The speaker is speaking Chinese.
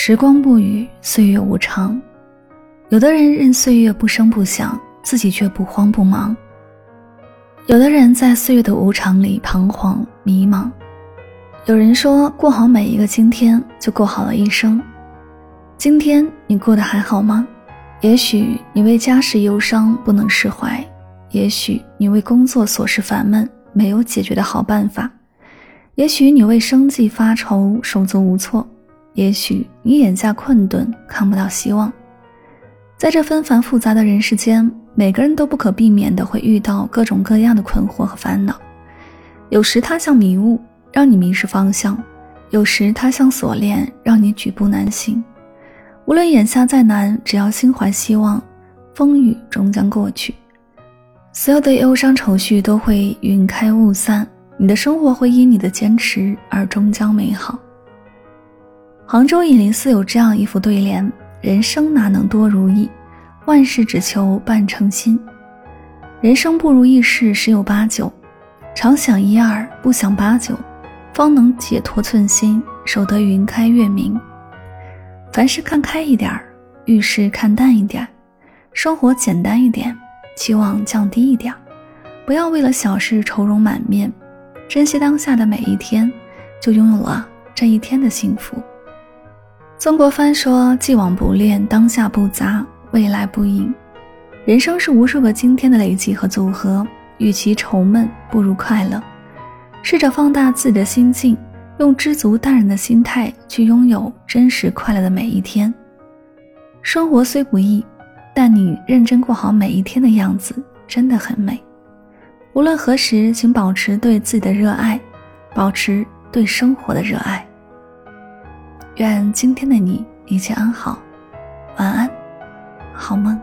时光不语，岁月无常。有的人任岁月不声不响，自己却不慌不忙；有的人在岁月的无常里彷徨迷茫。有人说，过好每一个今天，就过好了一生。今天你过得还好吗？也许你为家事忧伤不能释怀，也许你为工作琐事烦闷没有解决的好办法，也许你为生计发愁手足无措。也许你眼下困顿，看不到希望。在这纷繁复杂的人世间，每个人都不可避免的会遇到各种各样的困惑和烦恼。有时它像迷雾，让你迷失方向；有时它像锁链，让你举步难行。无论眼下再难，只要心怀希望，风雨终将过去。所有的忧伤愁绪都会云开雾散，你的生活会因你的坚持而终将美好。杭州隐林寺有这样一副对联：“人生哪能多如意，万事只求半称心。人生不如意事十有八九，常想一二，不想八九，方能解脱寸心，守得云开月明。凡事看开一点儿，遇事看淡一点儿，生活简单一点，期望降低一点儿，不要为了小事愁容满面，珍惜当下的每一天，就拥有了这一天的幸福。”曾国藩说：“既往不恋，当下不杂，未来不迎。人生是无数个今天的累积和组合，与其愁闷，不如快乐。试着放大自己的心境，用知足淡然的心态去拥有真实快乐的每一天。生活虽不易，但你认真过好每一天的样子，真的很美。无论何时，请保持对自己的热爱，保持对生活的热爱。”愿今天的你一切安好，晚安，好梦。